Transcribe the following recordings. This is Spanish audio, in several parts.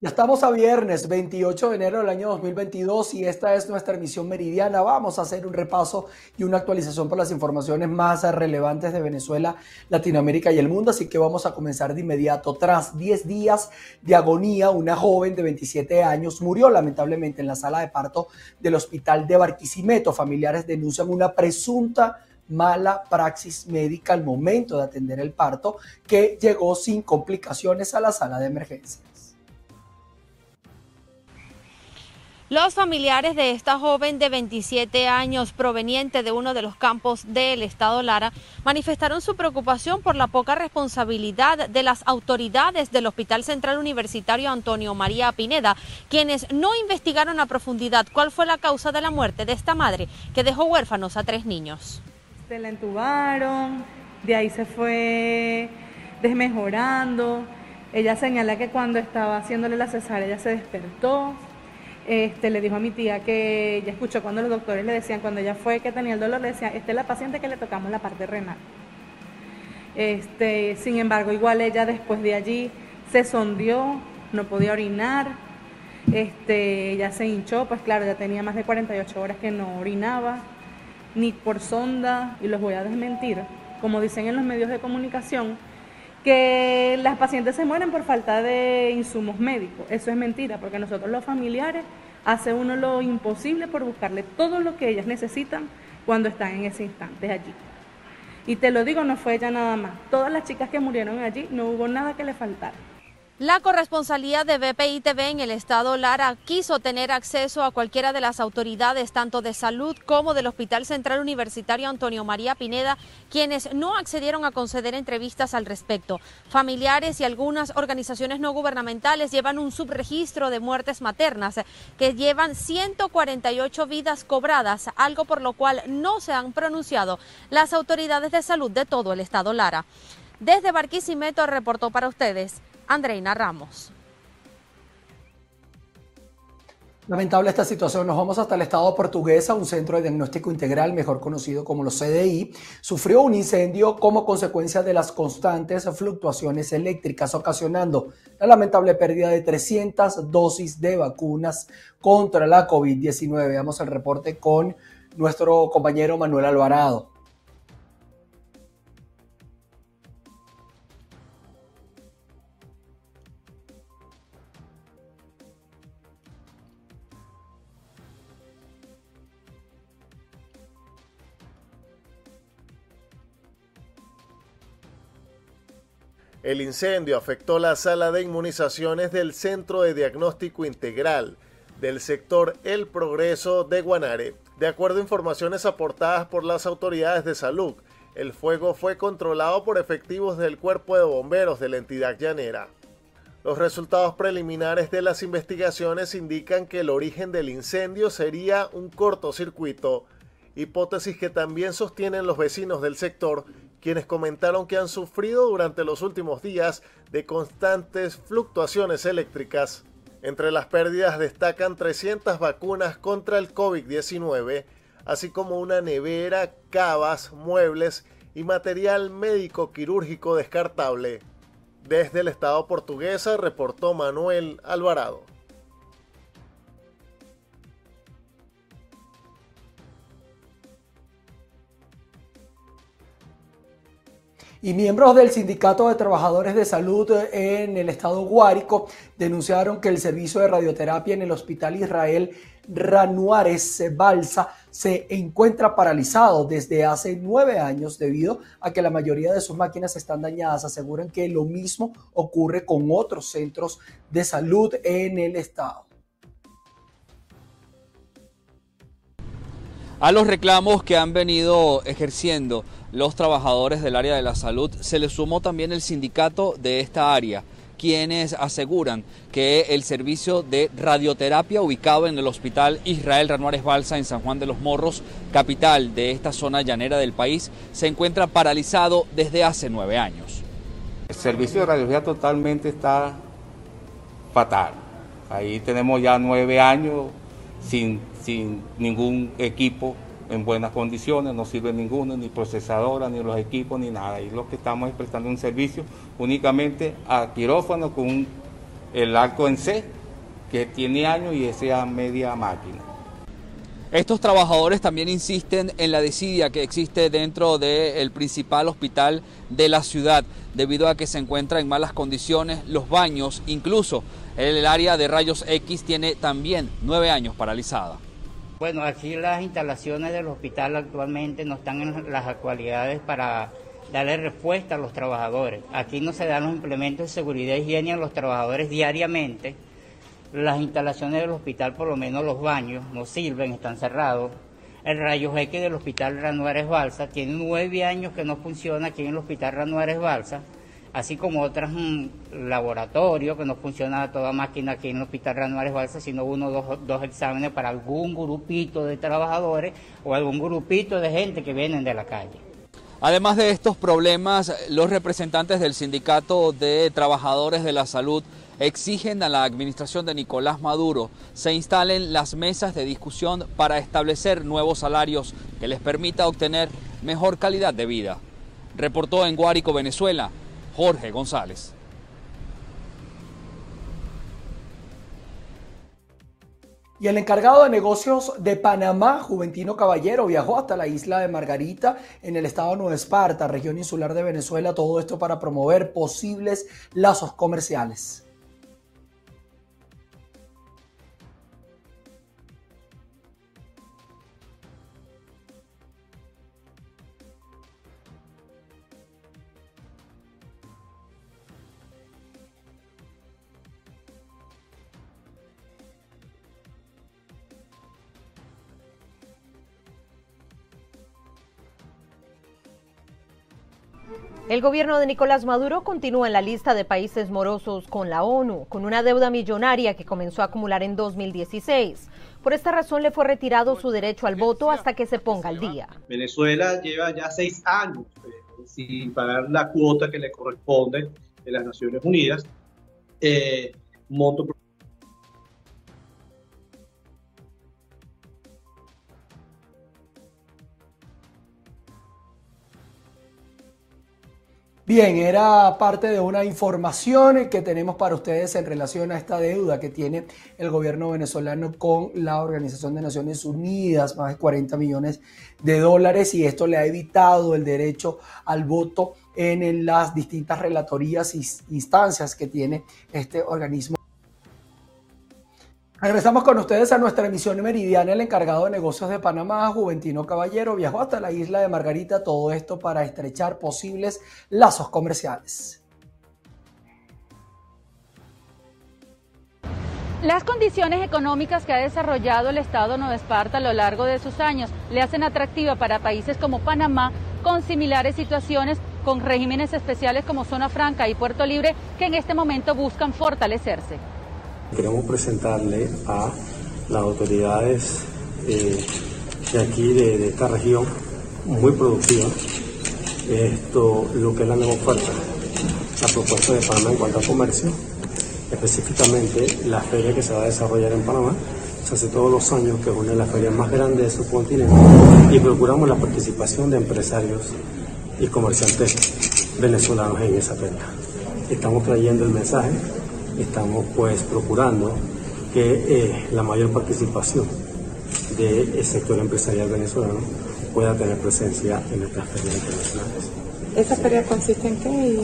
Ya estamos a viernes 28 de enero del año 2022 y esta es nuestra emisión meridiana. Vamos a hacer un repaso y una actualización por las informaciones más relevantes de Venezuela, Latinoamérica y el mundo. Así que vamos a comenzar de inmediato. Tras 10 días de agonía, una joven de 27 años murió lamentablemente en la sala de parto del hospital de Barquisimeto. Familiares denuncian una presunta mala praxis médica al momento de atender el parto que llegó sin complicaciones a la sala de emergencia. Los familiares de esta joven de 27 años proveniente de uno de los campos del estado Lara manifestaron su preocupación por la poca responsabilidad de las autoridades del Hospital Central Universitario Antonio María Pineda, quienes no investigaron a profundidad cuál fue la causa de la muerte de esta madre que dejó huérfanos a tres niños. Se la entubaron, de ahí se fue desmejorando. Ella señala que cuando estaba haciéndole la cesárea ella se despertó, este, le dijo a mi tía que ella escuchó cuando los doctores le decían, cuando ella fue que tenía el dolor, le decían, esta es la paciente que le tocamos la parte renal. Este, sin embargo, igual ella después de allí se sondió, no podía orinar, este, ella se hinchó, pues claro, ya tenía más de 48 horas que no orinaba, ni por sonda, y los voy a desmentir, como dicen en los medios de comunicación, que las pacientes se mueren por falta de insumos médicos. Eso es mentira, porque nosotros los familiares hace uno lo imposible por buscarle todo lo que ellas necesitan cuando están en ese instante allí. Y te lo digo, no fue ella nada más. Todas las chicas que murieron allí no hubo nada que le faltara. La corresponsalía de BPI TV en el estado Lara quiso tener acceso a cualquiera de las autoridades, tanto de salud como del Hospital Central Universitario Antonio María Pineda, quienes no accedieron a conceder entrevistas al respecto. Familiares y algunas organizaciones no gubernamentales llevan un subregistro de muertes maternas que llevan 148 vidas cobradas, algo por lo cual no se han pronunciado las autoridades de salud de todo el estado Lara. Desde Barquisimeto reportó para ustedes Andreina Ramos. Lamentable esta situación. Nos vamos hasta el estado portuguesa. Un centro de diagnóstico integral, mejor conocido como los CDI, sufrió un incendio como consecuencia de las constantes fluctuaciones eléctricas, ocasionando la lamentable pérdida de 300 dosis de vacunas contra la COVID-19. Veamos el reporte con nuestro compañero Manuel Alvarado. El incendio afectó la sala de inmunizaciones del Centro de Diagnóstico Integral del sector El Progreso de Guanare. De acuerdo a informaciones aportadas por las autoridades de salud, el fuego fue controlado por efectivos del Cuerpo de Bomberos de la entidad llanera. Los resultados preliminares de las investigaciones indican que el origen del incendio sería un cortocircuito, hipótesis que también sostienen los vecinos del sector quienes comentaron que han sufrido durante los últimos días de constantes fluctuaciones eléctricas. Entre las pérdidas destacan 300 vacunas contra el COVID-19, así como una nevera, cavas, muebles y material médico quirúrgico descartable. Desde el Estado portuguesa reportó Manuel Alvarado. Y miembros del Sindicato de Trabajadores de Salud en el estado Guárico denunciaron que el servicio de radioterapia en el Hospital Israel Ranuares Balsa se encuentra paralizado desde hace nueve años debido a que la mayoría de sus máquinas están dañadas. Aseguran que lo mismo ocurre con otros centros de salud en el estado. A los reclamos que han venido ejerciendo los trabajadores del área de la salud, se le sumó también el sindicato de esta área, quienes aseguran que el servicio de radioterapia ubicado en el Hospital Israel Ranuares Balsa en San Juan de los Morros, capital de esta zona llanera del país, se encuentra paralizado desde hace nueve años. El servicio de radiología totalmente está fatal. Ahí tenemos ya nueve años sin, sin ningún equipo en buenas condiciones, no sirve ninguno, ni procesadora, ni los equipos, ni nada. Y lo que estamos es prestando un servicio únicamente a quirófano con el arco en C, que tiene años y ese a media máquina. Estos trabajadores también insisten en la desidia que existe dentro del principal hospital de la ciudad, debido a que se encuentra en malas condiciones los baños, incluso el área de rayos X tiene también nueve años paralizada. Bueno, aquí las instalaciones del hospital actualmente no están en las actualidades para darle respuesta a los trabajadores. Aquí no se dan los implementos de seguridad y higiene a los trabajadores diariamente las instalaciones del hospital, por lo menos los baños, no sirven, están cerrados. El rayo X del hospital Ranuárez Balsa tiene nueve años que no funciona aquí en el hospital Ranuárez Balsa, así como otros mm, laboratorios que no funciona toda máquina aquí en el hospital Ranuárez Balsa, sino uno o dos, dos exámenes para algún grupito de trabajadores o algún grupito de gente que vienen de la calle. Además de estos problemas, los representantes del Sindicato de Trabajadores de la Salud exigen a la administración de Nicolás Maduro se instalen las mesas de discusión para establecer nuevos salarios que les permita obtener mejor calidad de vida. Reportó en Guárico, Venezuela, Jorge González. Y el encargado de negocios de Panamá, Juventino Caballero, viajó hasta la isla de Margarita en el estado Nueva Esparta, región insular de Venezuela, todo esto para promover posibles lazos comerciales. El gobierno de Nicolás Maduro continúa en la lista de países morosos con la ONU, con una deuda millonaria que comenzó a acumular en 2016. Por esta razón le fue retirado su derecho al voto hasta que se ponga al día. Venezuela lleva ya seis años eh, sin pagar la cuota que le corresponde de las Naciones Unidas. Eh, monto Bien, era parte de una información que tenemos para ustedes en relación a esta deuda que tiene el gobierno venezolano con la Organización de Naciones Unidas, más de 40 millones de dólares, y esto le ha evitado el derecho al voto en las distintas relatorías e instancias que tiene este organismo. Regresamos con ustedes a nuestra emisión meridiana. El encargado de negocios de Panamá, Juventino Caballero, viajó hasta la isla de Margarita, todo esto para estrechar posibles lazos comerciales. Las condiciones económicas que ha desarrollado el Estado Nueva Esparta a lo largo de sus años le hacen atractiva para países como Panamá con similares situaciones, con regímenes especiales como Zona Franca y Puerto Libre, que en este momento buscan fortalecerse. Queremos presentarle a las autoridades eh, de aquí, de, esta región, muy productiva, esto, lo que es la nueva oferta, la propuesta de Panamá en cuanto a comercio, específicamente la feria que se va a desarrollar en Panamá, se hace todos los años, que es una de las ferias más grandes de su continente, y procuramos la participación de empresarios y comerciantes venezolanos en esa feria. Estamos trayendo el mensaje estamos pues procurando que eh, la mayor participación del sector empresarial venezolano pueda tener presencia en nuestras ferias internacionales. ¿Esa feria consiste en qué?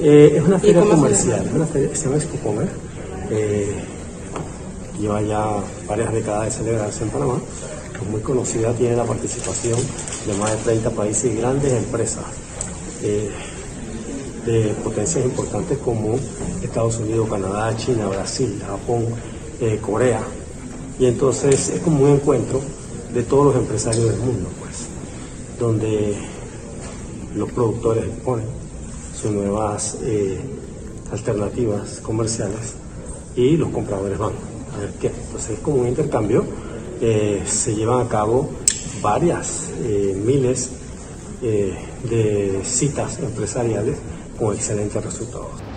Eh, es una feria comercial, se una feria se llama eh, lleva ya varias décadas de celebrarse en Panamá, es muy conocida, tiene la participación de más de 30 países y grandes empresas de potencias importantes como Estados Unidos, Canadá, China, Brasil, Japón, eh, Corea. Y entonces es como un encuentro de todos los empresarios del mundo, pues, donde los productores ponen sus nuevas eh, alternativas comerciales y los compradores van a ver qué. Entonces es como un intercambio. Eh, se llevan a cabo varias miles de citas empresariales con excelentes resultados.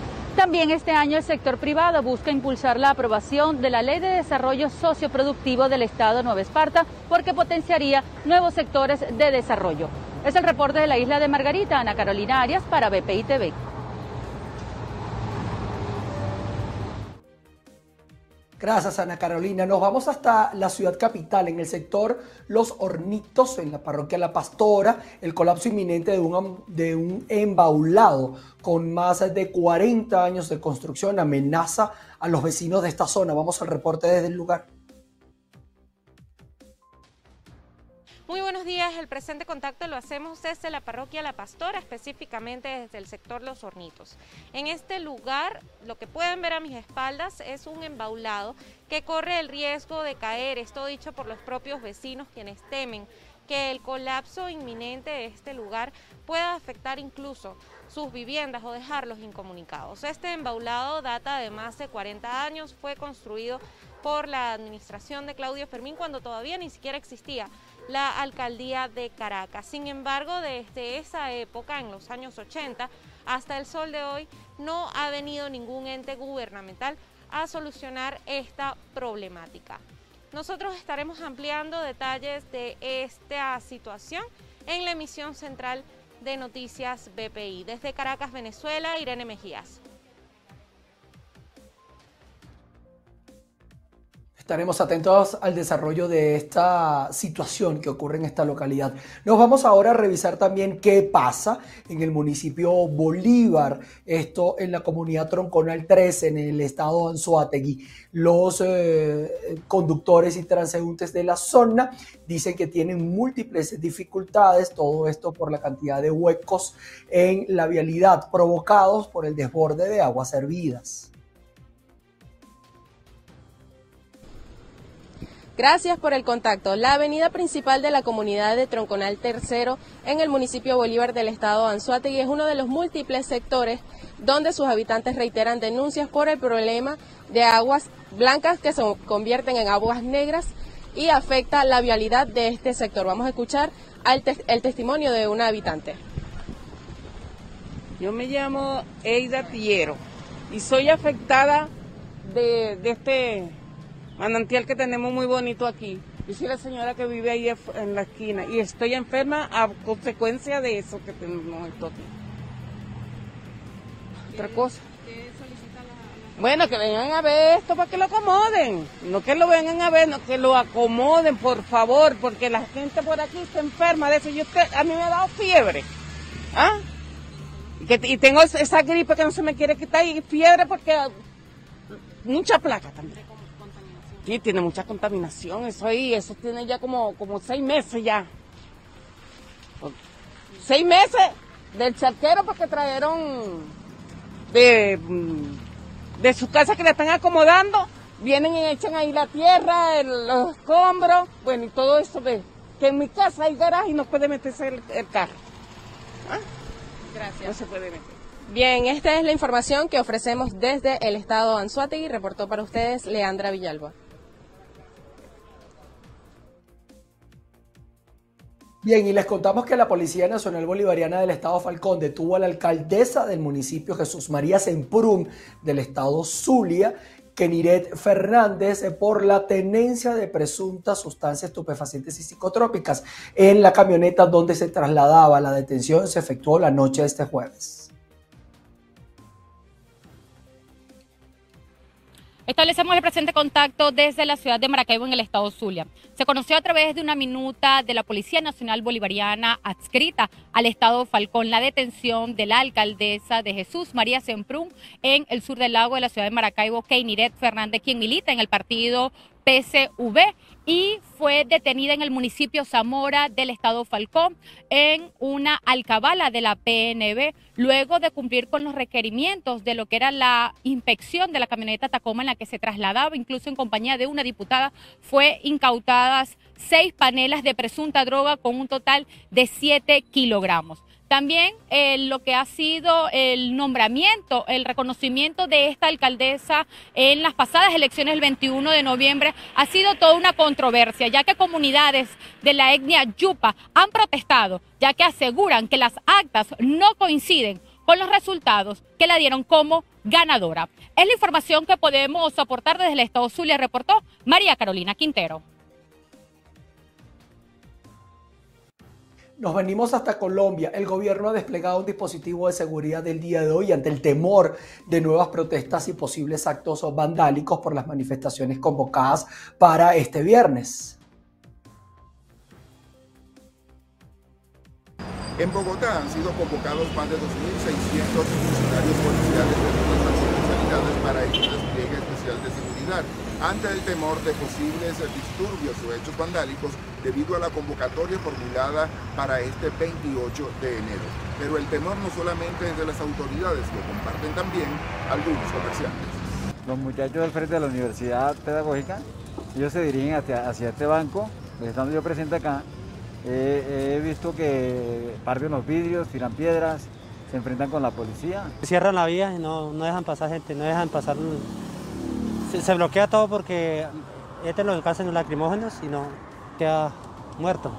También este año el sector privado busca impulsar la aprobación de la Ley de Desarrollo Socioproductivo del Estado Nueva Esparta porque potenciaría nuevos sectores de desarrollo. Es el reporte de la isla de Margarita, Ana Carolina Arias para BPI TV. Gracias, Ana Carolina. Nos vamos hasta la ciudad capital, en el sector Los Hornitos, en la parroquia La Pastora, el colapso inminente de un, de un embaulado con más de 40 años de construcción amenaza a los vecinos de esta zona. Vamos al reporte desde el lugar. Muy buenos días, el presente contacto lo hacemos desde la parroquia La Pastora, específicamente desde el sector Los Hornitos. En este lugar, lo que pueden ver a mis espaldas es un embaulado que corre el riesgo de caer, esto dicho por los propios vecinos quienes temen que el colapso inminente de este lugar pueda afectar incluso sus viviendas o dejarlos incomunicados. Este embaulado data de más de 40 años, fue construido por la administración de Claudio Fermín cuando todavía ni siquiera existía la alcaldía de Caracas. Sin embargo, desde esa época, en los años 80, hasta el sol de hoy, no ha venido ningún ente gubernamental a solucionar esta problemática. Nosotros estaremos ampliando detalles de esta situación en la emisión central de Noticias BPI. Desde Caracas, Venezuela, Irene Mejías. Estaremos atentos al desarrollo de esta situación que ocurre en esta localidad. Nos vamos ahora a revisar también qué pasa en el municipio Bolívar, esto en la comunidad Tronconal 3, en el estado de Anzuategui. Los eh, conductores y transeúntes de la zona dicen que tienen múltiples dificultades, todo esto por la cantidad de huecos en la vialidad provocados por el desborde de aguas hervidas. Gracias por el contacto. La avenida principal de la comunidad de Tronconal Tercero en el municipio Bolívar del estado Anzuategui es uno de los múltiples sectores donde sus habitantes reiteran denuncias por el problema de aguas blancas que se convierten en aguas negras y afecta la vialidad de este sector. Vamos a escuchar el testimonio de una habitante. Yo me llamo Eida Tillero y soy afectada de este manantial que tenemos muy bonito aquí. Yo soy la señora que vive ahí en la esquina y estoy enferma a consecuencia de eso que tenemos esto aquí. Otra cosa. Bueno, que vengan a ver esto para que lo acomoden. No que lo vengan a ver, no que lo acomoden, por favor, porque la gente por aquí está enferma de eso. Yo a mí me ha dado fiebre. ¿Ah? Y, que, y tengo esa gripe que no se me quiere quitar y fiebre porque mucha placa también. Sí, tiene mucha contaminación, eso ahí, eso tiene ya como, como seis meses ya. Seis meses del charquero porque trajeron de, mm, de su casa que le están acomodando, vienen y echan ahí la tierra, los escombros, bueno, y todo eso de que en mi casa hay garaje y no puede meterse el, carro. ¿Ah? Gracias. No se puede meter. Bien, esta es la información que ofrecemos desde el estado Anzuategui. Reportó para ustedes Leandra Villalba. Bien, y les contamos que la Policía Nacional Bolivariana del Estado Falcón detuvo a la alcaldesa del municipio Jesús María Semprum del Estado Zulia, Keniret Fernández, por la tenencia de presuntas sustancias estupefacientes y psicotrópicas en la camioneta donde se trasladaba. La detención se efectuó la noche de este jueves. Establecemos el presente contacto desde la ciudad de Maracaibo en el estado Zulia. Se conoció a través de una minuta de la Policía Nacional Bolivariana adscrita al estado Falcón la detención de la alcaldesa de Jesús María Semprún en el sur del lago de la ciudad de Maracaibo, Keiniret Fernández, quien milita en el partido PCV y fue detenida en el municipio Zamora del estado Falcón en una alcabala de la PNB luego de cumplir con los requerimientos de lo que era la inspección de la camioneta Tacoma en la que se trasladaba, incluso en compañía de una diputada, fue incautadas seis panelas de presunta droga con un total de siete kilogramos. También eh, lo que ha sido el nombramiento, el reconocimiento de esta alcaldesa en las pasadas elecciones del 21 de noviembre ha sido toda una controversia, ya que comunidades de la etnia Yupa han protestado, ya que aseguran que las actas no coinciden con los resultados que la dieron como ganadora. Es la información que podemos aportar desde el Estado Zulia, reportó María Carolina Quintero. Nos venimos hasta Colombia. El gobierno ha desplegado un dispositivo de seguridad del día de hoy ante el temor de nuevas protestas y posibles actos vandálicos por las manifestaciones convocadas para este viernes. En Bogotá han sido convocados más de 2.600 funcionarios policiales de las acciones sanitarias para este despliegue especial de seguridad ante el temor de posibles disturbios o hechos vandálicos debido a la convocatoria formulada para este 28 de enero. Pero el temor no solamente es de las autoridades, lo comparten también algunos comerciantes. Los muchachos del frente de la Universidad Pedagógica, ellos se dirigen hacia, hacia este banco, estando yo presente acá, he visto que parten los vidrios, tiran piedras, se enfrentan con la policía. Cierran la vía y no, no dejan pasar gente, no dejan pasar se, bloquea todo porque este lo alcanzan los lacrimógenos y no queda muerto.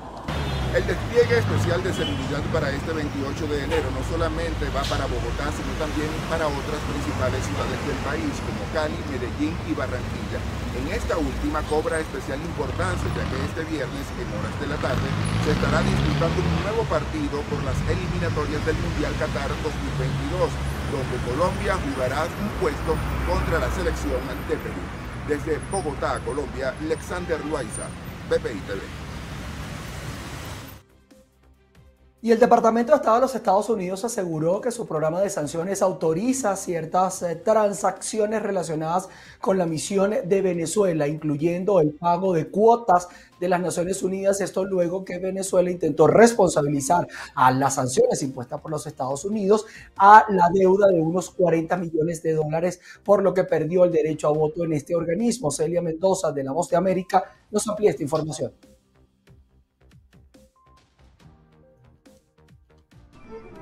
El despliegue especial de seguridad para este 28 de enero no solamente va para Bogotá, sino también para otras principales ciudades del país, como Cali, Medellín y Barranquilla. En esta última cobra especial importancia, ya que este viernes, en horas de la tarde, se estará disputando un nuevo partido por las eliminatorias del Mundial Qatar 2022, donde Colombia jugará un puesto contra la selección de Perú. Desde Bogotá, Colombia, Alexander Loaiza, BPI TV. Y el Departamento de Estado de los Estados Unidos aseguró que su programa de sanciones autoriza ciertas eh, transacciones relacionadas con la misión de Venezuela, incluyendo el pago de cuotas de las Naciones Unidas. Esto luego que Venezuela intentó responsabilizar a las sanciones impuestas por los Estados Unidos a la deuda de unos 40 millones de dólares, por lo que perdió el derecho a voto en este organismo. Celia Mendoza de La Voz de América nos amplía esta información.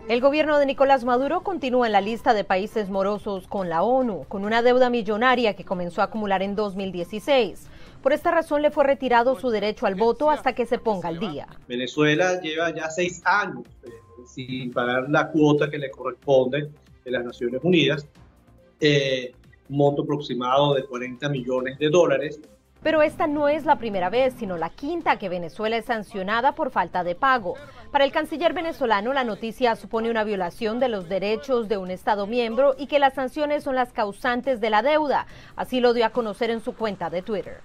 El gobierno de Nicolás Maduro continúa en la lista de países morosos con la ONU, con una deuda millonaria que comenzó a acumular en 2016. Por esta razón le fue retirado su derecho al voto hasta que se ponga al día. Venezuela lleva ya seis años eh, sin pagar la cuota que le corresponde de las Naciones Unidas, eh, monto aproximado de 40 millones de dólares pero esta no es la primera vez, sino la quinta que Venezuela es sancionada por falta de pago. Para el canciller venezolano, la noticia supone una violación de los derechos de un Estado miembro y que las sanciones son las causantes de la deuda. Así lo dio a conocer en su cuenta de Twitter.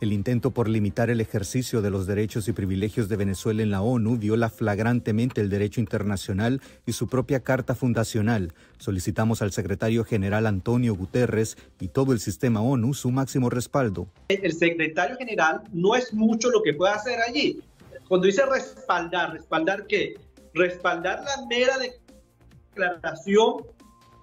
El intento por limitar el ejercicio de los derechos y privilegios de Venezuela en la ONU viola flagrantemente el derecho internacional y su propia carta fundacional. Solicitamos al secretario general Antonio Guterres y todo el sistema ONU su máximo respaldo. El secretario general no es mucho lo que puede hacer allí. Cuando dice respaldar, ¿respaldar qué? Respaldar la mera declaración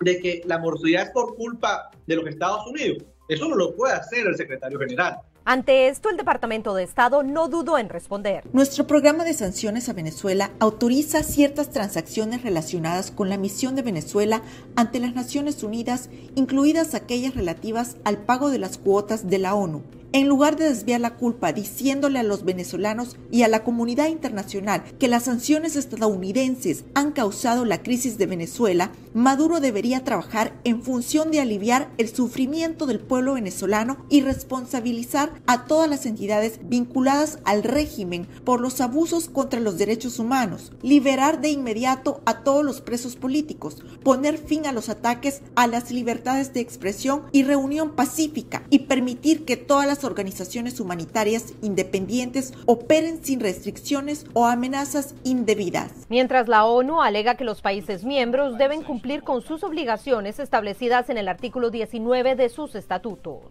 de que la morosidad es por culpa de los Estados Unidos. Eso no lo puede hacer el secretario general. Ante esto, el Departamento de Estado no dudó en responder. Nuestro programa de sanciones a Venezuela autoriza ciertas transacciones relacionadas con la misión de Venezuela ante las Naciones Unidas, incluidas aquellas relativas al pago de las cuotas de la ONU en lugar de desviar la culpa diciéndole a los venezolanos y a la comunidad internacional que las sanciones estadounidenses han causado la crisis de Venezuela, Maduro debería trabajar en función de aliviar el sufrimiento del pueblo venezolano y responsabilizar a todas las entidades vinculadas al régimen por los abusos contra los derechos humanos, liberar de inmediato a todos los presos políticos, poner fin a los ataques a las libertades de expresión y reunión pacífica y permitir que todas las organizaciones humanitarias independientes operen sin restricciones o amenazas indebidas. Mientras la ONU alega que los países miembros deben cumplir con sus obligaciones establecidas en el artículo 19 de sus estatutos.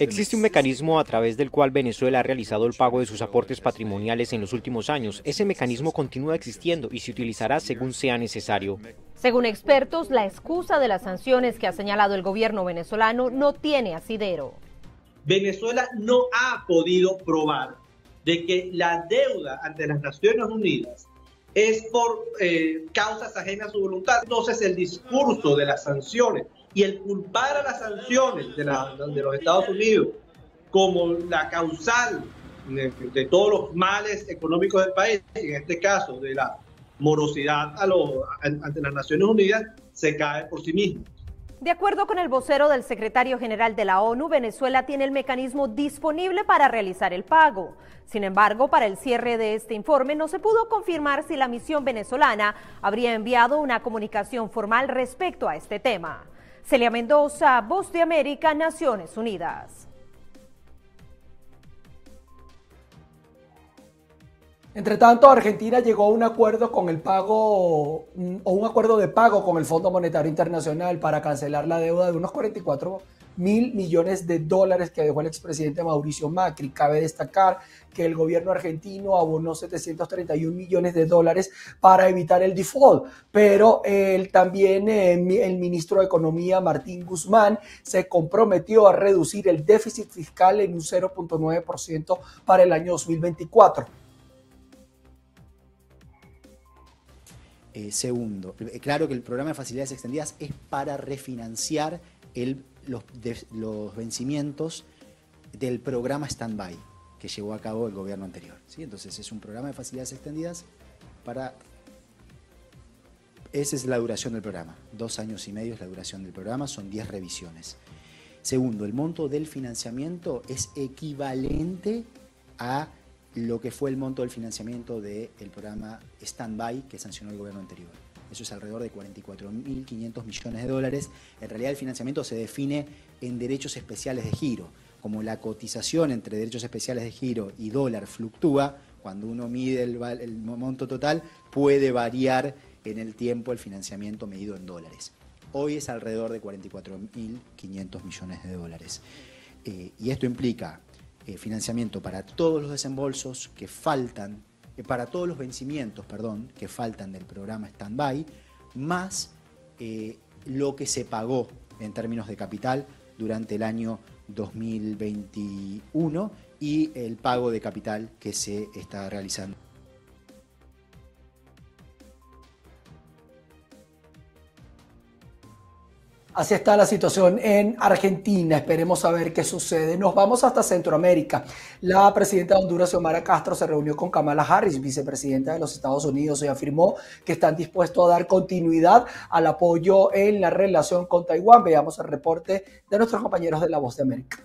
Existe un mecanismo a través del cual Venezuela ha realizado el pago de sus aportes patrimoniales en los últimos años. Ese mecanismo continúa existiendo y se utilizará según sea necesario. Según expertos, la excusa de las sanciones que ha señalado el gobierno venezolano no tiene asidero. Venezuela no ha podido probar de que la deuda ante las Naciones Unidas es por eh, causas ajenas a su voluntad. Entonces el discurso de las sanciones y el culpar a las sanciones de, los Estados Unidos como la causal de, todos los males económicos del país, en este caso de la morosidad ante las Naciones Unidas, se cae por sí mismo. De acuerdo con el vocero del secretario general de la ONU, Venezuela tiene el mecanismo disponible para realizar el pago. Sin embargo, para el cierre de este informe no se pudo confirmar si la misión venezolana habría enviado una comunicación formal respecto a este tema. Celia Mendoza, Voz de América, Naciones Unidas. Entre tanto, Argentina llegó a un acuerdo con el pago mm, o un acuerdo de pago con el Fondo Monetario Internacional para cancelar la deuda de unos 44 mil millones de dólares que dejó el expresidente Mauricio Macri. Cabe destacar que el gobierno argentino abonó 731 millones de dólares para evitar el default, pero también eh, el ministro de Economía Martín Guzmán se comprometió a reducir el déficit fiscal en un 0.9% para el año 2024. Eh, segundo, eh, claro que el programa de facilidades extendidas es para refinanciar los, vencimientos del programa Standby que llevó a cabo el gobierno anterior. ¿sí? Entonces es un programa de facilidades extendidas para... Esa es la duración del programa. Dos años y medio es la duración del programa, son diez revisiones. Segundo, el monto del financiamiento es equivalente a lo que fue el monto del financiamiento del programa Standby que sancionó el gobierno anterior. Eso es alrededor de 44.500 millones de dólares. En realidad el financiamiento se define en derechos especiales de giro. Como la cotización entre derechos especiales de giro y dólar fluctúa, cuando uno mide el, el monto total, puede variar en el tiempo el financiamiento medido en dólares. Hoy es alrededor de 44.500 millones de dólares. Eh, y esto implica eh, financiamiento para todos los desembolsos que faltan, eh, para todos los vencimientos, perdón, que faltan del programa Standby, más eh, lo que se pagó en términos de capital durante el año 2021 y el pago de capital que se está realizando. Así está la situación en Argentina. Esperemos saber qué sucede. Nos vamos hasta Centroamérica. La presidenta de Honduras, Xiomara Castro, se reunió con Kamala Harris, vicepresidenta de los Estados Unidos, y afirmó que están dispuestos a dar continuidad al apoyo en la relación con Taiwán. Veamos el reporte de nuestros compañeros de La Voz de América.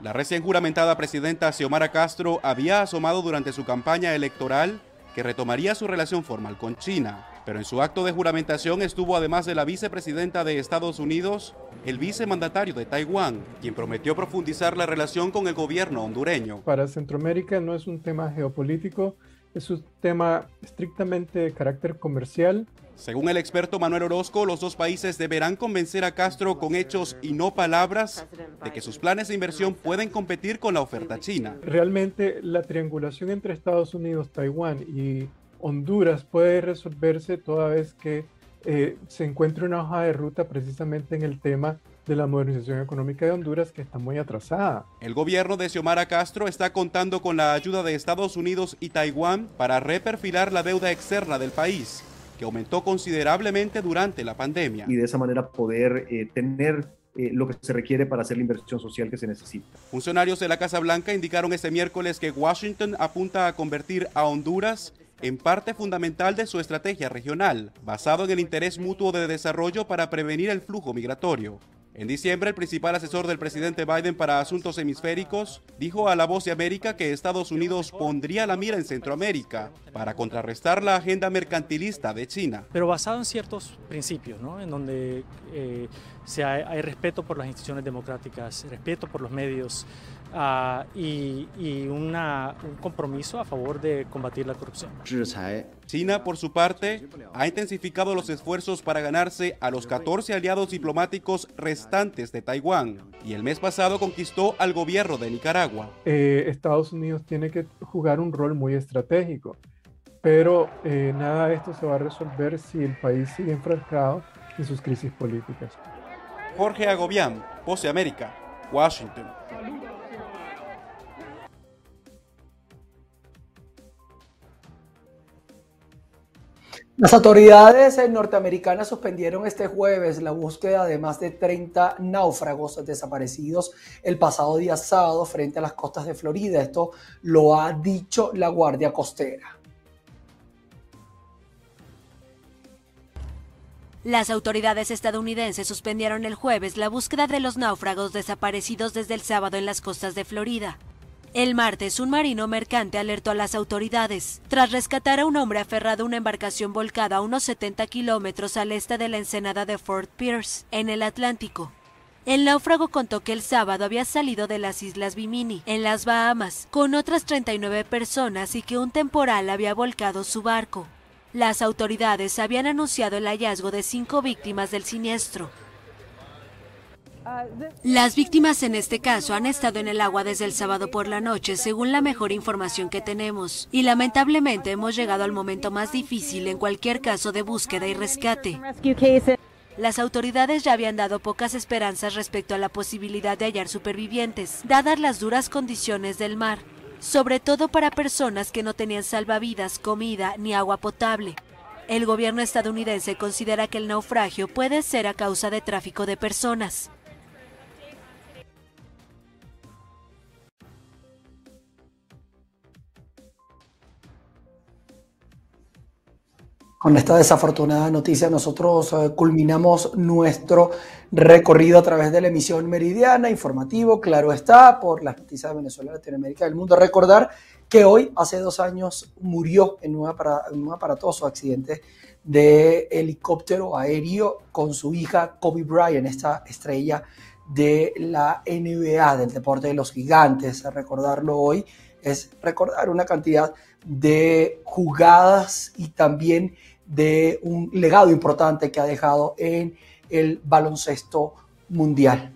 La recién juramentada presidenta Xiomara Castro había asomado durante su campaña electoral que retomaría su relación formal con China. Pero en su acto de juramentación estuvo además de la vicepresidenta de Estados Unidos, el vicemandatario de Taiwán, quien prometió profundizar la relación con el gobierno hondureño. Para Centroamérica no es un tema geopolítico, es un tema estrictamente de carácter comercial según el experto Manuel Orozco, los dos países deberán convencer a Castro con hechos y no palabras de que sus planes de inversión pueden competir con la oferta china. Realmente la triangulación entre Estados Unidos, Taiwán y Honduras puede resolverse toda vez que eh, se encuentre una hoja de ruta precisamente en el tema de la modernización económica de Honduras que está muy atrasada. El gobierno de Xiomara Castro está contando con la ayuda de Estados Unidos y Taiwán para reperfilar la deuda externa del país que aumentó considerablemente durante la pandemia. Y de esa manera poder eh, tener eh, lo que se requiere para hacer la inversión social que se necesita. Funcionarios de la Casa Blanca indicaron este miércoles que Washington apunta a convertir a Honduras en parte fundamental de su estrategia regional, basado en el interés mutuo de desarrollo para prevenir el flujo migratorio. En diciembre, el principal asesor del presidente Biden para asuntos hemisféricos dijo a La Voz de América que Estados Unidos pondría la mira en Centroamérica para contrarrestar la agenda mercantilista de China. Pero basado en ciertos principios, ¿no? en donde eh, hay respeto por las instituciones democráticas, respeto por los medios, Ah, y, un compromiso a favor de combatir la corrupción. China, por su parte, ha intensificado los esfuerzos para ganarse a los 14 aliados diplomáticos restantes de Taiwán y el mes pasado conquistó al gobierno de Nicaragua. Eh, Estados Unidos tiene que jugar un rol muy estratégico, pero eh, nada de esto se va a resolver si el país sigue enfrascado en sus crisis políticas. Jorge Agobián, Pose América, Washington. Las autoridades norteamericanas suspendieron este jueves la búsqueda de más de 30 náufragos desaparecidos el pasado día sábado frente a las costas de Florida. Esto lo ha dicho la Guardia Costera. Las autoridades estadounidenses suspendieron el jueves la búsqueda de los náufragos desaparecidos desde el sábado en las costas de Florida. El martes, un marino mercante alertó a las autoridades tras rescatar a un hombre aferrado a una embarcación volcada a unos 70 kilómetros al este de la ensenada de Fort Pierce, en el Atlántico. El náufrago contó que el sábado había salido de las Islas Bimini, en las Bahamas, con otras 39 personas y que un temporal había volcado su barco. Las autoridades habían anunciado el hallazgo de cinco víctimas del siniestro. Las víctimas en este caso han estado en el agua desde el sábado por la noche, según la mejor información que tenemos, y lamentablemente hemos llegado al momento más difícil en cualquier caso de búsqueda y rescate. Las autoridades ya habían dado pocas esperanzas respecto a la posibilidad de hallar supervivientes, dadas las duras condiciones del mar, sobre todo para personas que no tenían salvavidas, comida ni agua potable. El gobierno estadounidense considera que el naufragio puede ser a causa de tráfico de personas. Con esta desafortunada noticia nosotros eh, culminamos nuestro recorrido a través de la emisión meridiana, informativo, claro está, por las noticias de Venezuela, Latinoamérica y del mundo. Recordar que hoy, hace dos años, murió en un, aparatoso accidente de helicóptero aéreo con su hija Kobe Bryant, esta estrella de la NBA, del deporte de los gigantes. Recordarlo hoy es recordar una cantidad de jugadas y también de un legado importante que ha dejado en el baloncesto mundial.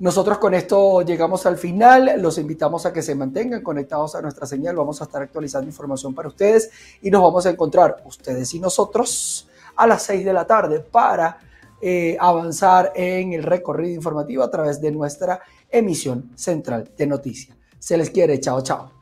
Nosotros con esto llegamos al final, los invitamos a que se mantengan conectados a nuestra señal, vamos a estar actualizando información para ustedes y nos vamos a encontrar ustedes y nosotros a las 6 de la tarde para eh, avanzar en el recorrido informativo a través de nuestra emisión central de noticias. Se les quiere, chao, chao.